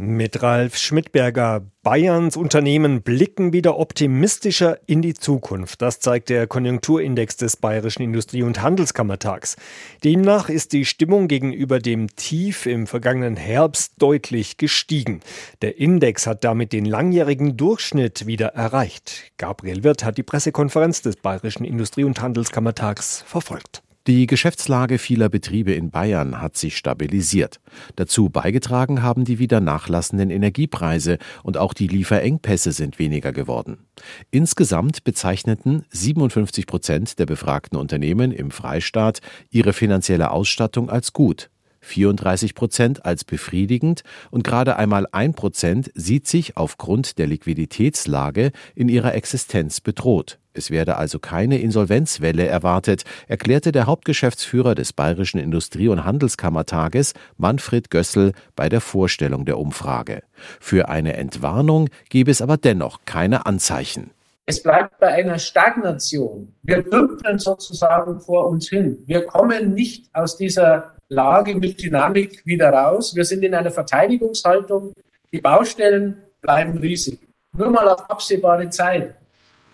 Mit Ralf Schmidberger. Bayerns Unternehmen blicken wieder optimistischer in die Zukunft. Das zeigt der Konjunkturindex des Bayerischen Industrie- und Handelskammertags. Demnach ist die Stimmung gegenüber dem Tief im vergangenen Herbst deutlich gestiegen. Der Index hat damit den langjährigen Durchschnitt wieder erreicht. Gabriel Wirth hat die Pressekonferenz des Bayerischen Industrie- und Handelskammertags verfolgt. Die Geschäftslage vieler Betriebe in Bayern hat sich stabilisiert. Dazu beigetragen haben die wieder nachlassenden Energiepreise und auch die Lieferengpässe sind weniger geworden. Insgesamt bezeichneten 57 Prozent der befragten Unternehmen im Freistaat ihre finanzielle Ausstattung als gut. 34 Prozent als befriedigend und gerade einmal ein Prozent sieht sich aufgrund der Liquiditätslage in ihrer Existenz bedroht. Es werde also keine Insolvenzwelle erwartet, erklärte der Hauptgeschäftsführer des Bayerischen Industrie- und Handelskammertages Manfred Gössel bei der Vorstellung der Umfrage. Für eine Entwarnung gebe es aber dennoch keine Anzeichen. Es bleibt bei einer Stagnation. Wir dümpeln sozusagen vor uns hin. Wir kommen nicht aus dieser Lage mit Dynamik wieder raus. Wir sind in einer Verteidigungshaltung. Die Baustellen bleiben riesig. Nur mal auf absehbare Zeit.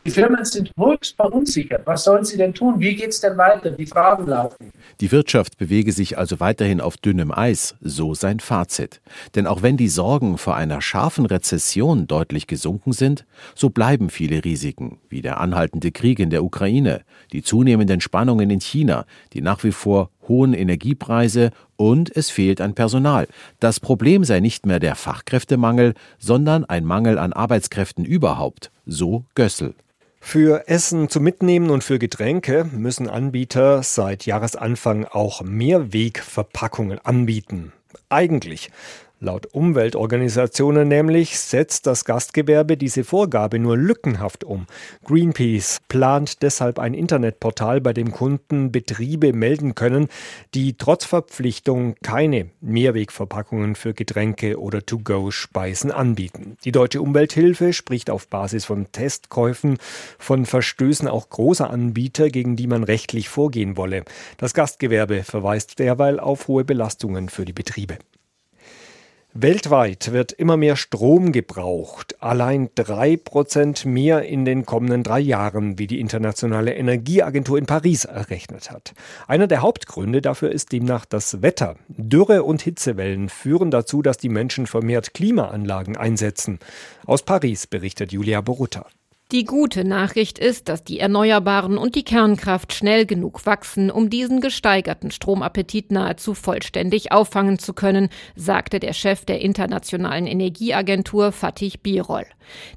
Die Firmen sind höchst verunsichert. Was sollen sie denn tun? Wie geht es denn weiter? Die Fragen laufen. Die Wirtschaft bewege sich also weiterhin auf dünnem Eis, so sein Fazit. Denn auch wenn die Sorgen vor einer scharfen Rezession deutlich gesunken sind, so bleiben viele Risiken, wie der anhaltende Krieg in der Ukraine, die zunehmenden Spannungen in China, die nach wie vor hohen Energiepreise und es fehlt an Personal. Das Problem sei nicht mehr der Fachkräftemangel, sondern ein Mangel an Arbeitskräften überhaupt, so Gössel. Für Essen zum Mitnehmen und für Getränke müssen Anbieter seit Jahresanfang auch Mehrwegverpackungen anbieten. Eigentlich Laut Umweltorganisationen nämlich setzt das Gastgewerbe diese Vorgabe nur lückenhaft um. Greenpeace plant deshalb ein Internetportal, bei dem Kunden Betriebe melden können, die trotz Verpflichtung keine Mehrwegverpackungen für Getränke oder To-Go-Speisen anbieten. Die Deutsche Umwelthilfe spricht auf Basis von Testkäufen von Verstößen auch großer Anbieter, gegen die man rechtlich vorgehen wolle. Das Gastgewerbe verweist derweil auf hohe Belastungen für die Betriebe. Weltweit wird immer mehr Strom gebraucht, allein drei Prozent mehr in den kommenden drei Jahren, wie die Internationale Energieagentur in Paris errechnet hat. Einer der Hauptgründe dafür ist demnach das Wetter. Dürre und Hitzewellen führen dazu, dass die Menschen vermehrt Klimaanlagen einsetzen. Aus Paris berichtet Julia Borutta. Die gute Nachricht ist, dass die Erneuerbaren und die Kernkraft schnell genug wachsen, um diesen gesteigerten Stromappetit nahezu vollständig auffangen zu können, sagte der Chef der Internationalen Energieagentur Fatih Birol.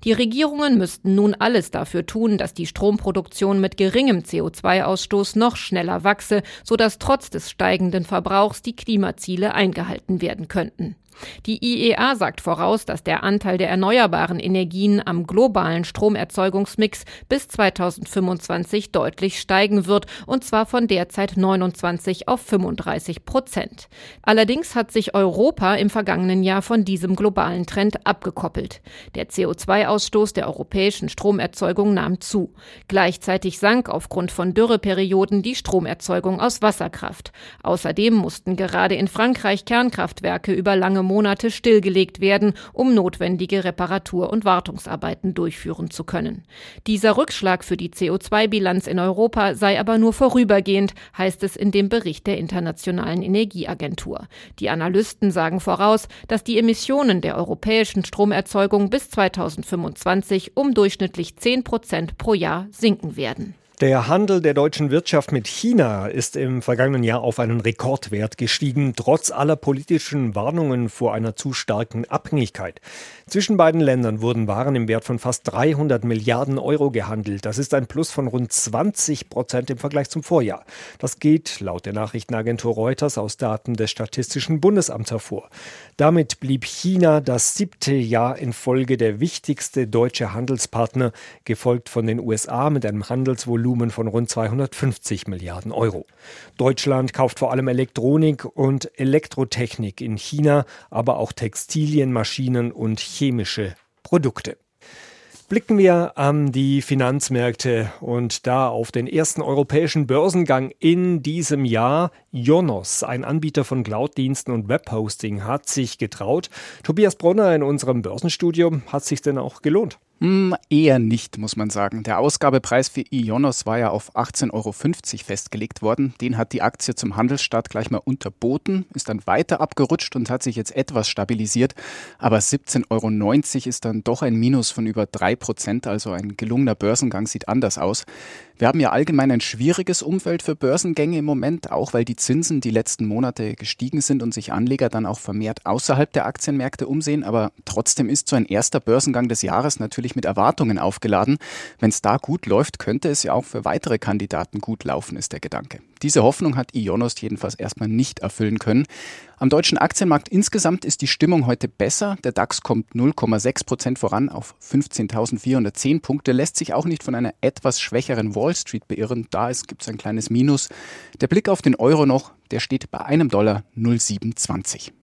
Die Regierungen müssten nun alles dafür tun, dass die Stromproduktion mit geringem CO2-Ausstoß noch schneller wachse, sodass trotz des steigenden Verbrauchs die Klimaziele eingehalten werden könnten. Die IEA sagt voraus, dass der Anteil der erneuerbaren Energien am globalen Stromerzeugungsmix bis 2025 deutlich steigen wird, und zwar von derzeit 29 auf 35 Prozent. Allerdings hat sich Europa im vergangenen Jahr von diesem globalen Trend abgekoppelt. Der CO2-Ausstoß der europäischen Stromerzeugung nahm zu. Gleichzeitig sank aufgrund von Dürreperioden die Stromerzeugung aus Wasserkraft. Außerdem mussten gerade in Frankreich Kernkraftwerke über lange Monate stillgelegt werden, um notwendige Reparatur- und Wartungsarbeiten durchführen zu können. Dieser Rückschlag für die CO2-Bilanz in Europa sei aber nur vorübergehend, heißt es in dem Bericht der Internationalen Energieagentur. Die Analysten sagen voraus, dass die Emissionen der europäischen Stromerzeugung bis 2025 um durchschnittlich 10 Prozent pro Jahr sinken werden. Der Handel der deutschen Wirtschaft mit China ist im vergangenen Jahr auf einen Rekordwert gestiegen, trotz aller politischen Warnungen vor einer zu starken Abhängigkeit. Zwischen beiden Ländern wurden Waren im Wert von fast 300 Milliarden Euro gehandelt. Das ist ein Plus von rund 20 Prozent im Vergleich zum Vorjahr. Das geht laut der Nachrichtenagentur Reuters aus Daten des Statistischen Bundesamts hervor. Damit blieb China das siebte Jahr in Folge der wichtigste deutsche Handelspartner, gefolgt von den USA mit einem Handelsvolumen Volumen von rund 250 Milliarden Euro. Deutschland kauft vor allem Elektronik und Elektrotechnik in China, aber auch Textilien, Maschinen und chemische Produkte. Blicken wir an die Finanzmärkte und da auf den ersten europäischen Börsengang in diesem Jahr. Jonos, ein Anbieter von Cloud-Diensten und Webhosting, hat sich getraut. Tobias Bronner in unserem Börsenstudio, hat sich denn auch gelohnt? Hm, eher nicht, muss man sagen. Der Ausgabepreis für Ionos war ja auf 18,50 Euro festgelegt worden. Den hat die Aktie zum Handelsstart gleich mal unterboten, ist dann weiter abgerutscht und hat sich jetzt etwas stabilisiert. Aber 17,90 Euro ist dann doch ein Minus von über 3 Prozent, also ein gelungener Börsengang sieht anders aus. Wir haben ja allgemein ein schwieriges Umfeld für Börsengänge im Moment, auch weil die Zinsen die letzten Monate gestiegen sind und sich Anleger dann auch vermehrt außerhalb der Aktienmärkte umsehen. Aber trotzdem ist so ein erster Börsengang des Jahres natürlich mit Erwartungen aufgeladen. Wenn es da gut läuft, könnte es ja auch für weitere Kandidaten gut laufen, ist der Gedanke. Diese Hoffnung hat Ionos jedenfalls erstmal nicht erfüllen können. Am deutschen Aktienmarkt insgesamt ist die Stimmung heute besser. Der DAX kommt 0,6 Prozent voran auf 15.410 Punkte, lässt sich auch nicht von einer etwas schwächeren Wall Street beirren. Da gibt es ein kleines Minus. Der Blick auf den Euro noch, der steht bei einem Dollar 0,720.